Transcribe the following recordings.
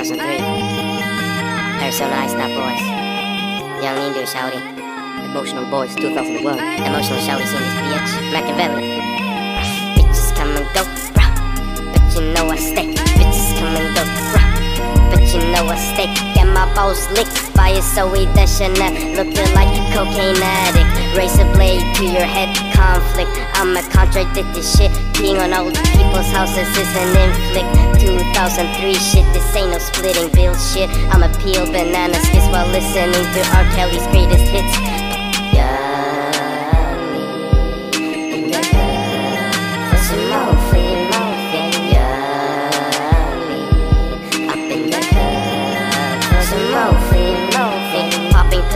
2003. Arizona Ice Not Boys. Young India shouting. Emotional Boys 2001. Emotional shouting in this bitch. Machiavelli. Bitches come and go, bruh. But you know I stay. Bitches come and go, bruh. But you know I stay. Get my balls licked by a Zooey Deschanel. Looking like a cocaine addict. Razor blade to your head, conflict. I'ma contradict this shit. Being on old people's houses is an inflict. 2003 shit, this ain't no splitting bill shit. I'ma peel banana skits while listening to R. Kelly's greatest hits.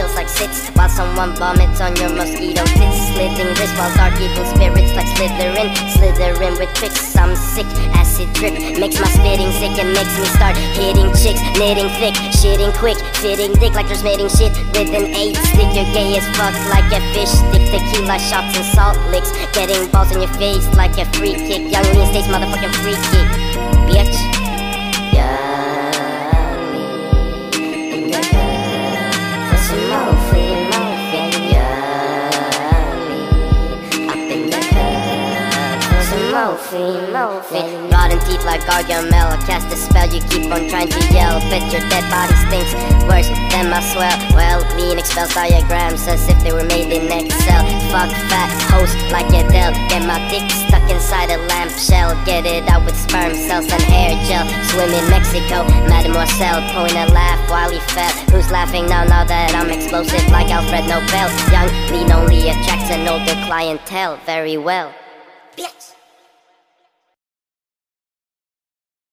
Pills like sits while someone vomits on your mosquito tits. Slitting while dark evil spirits like Slytherin. Slithering with tricks, I'm sick. Acid drip makes my spitting sick and makes me start hitting chicks. Knitting thick, shitting quick, fitting dick like you're smitting shit with an eight stick. You're gay as fuck like a fish stick. Tequila shots and salt licks. Getting balls in your face like a free kick. Yung Lean stays motherfucking free kick. Bitch. More, free. Rotten teeth like Gargamel. Cast a spell, you keep on trying to yell. Bet your dead body stinks worse than my swell. Well, lean expels diagrams as if they were made in Excel. Fuck fat host like Adele. Get my dick stuck inside a lamp shell. Get it out with sperm cells and hair gel. Swim in Mexico, Mademoiselle. Point a laugh while he fell. Who's laughing now? Now that I'm explosive like Alfred Nobel. Yung Lean only attracts an older clientele very well.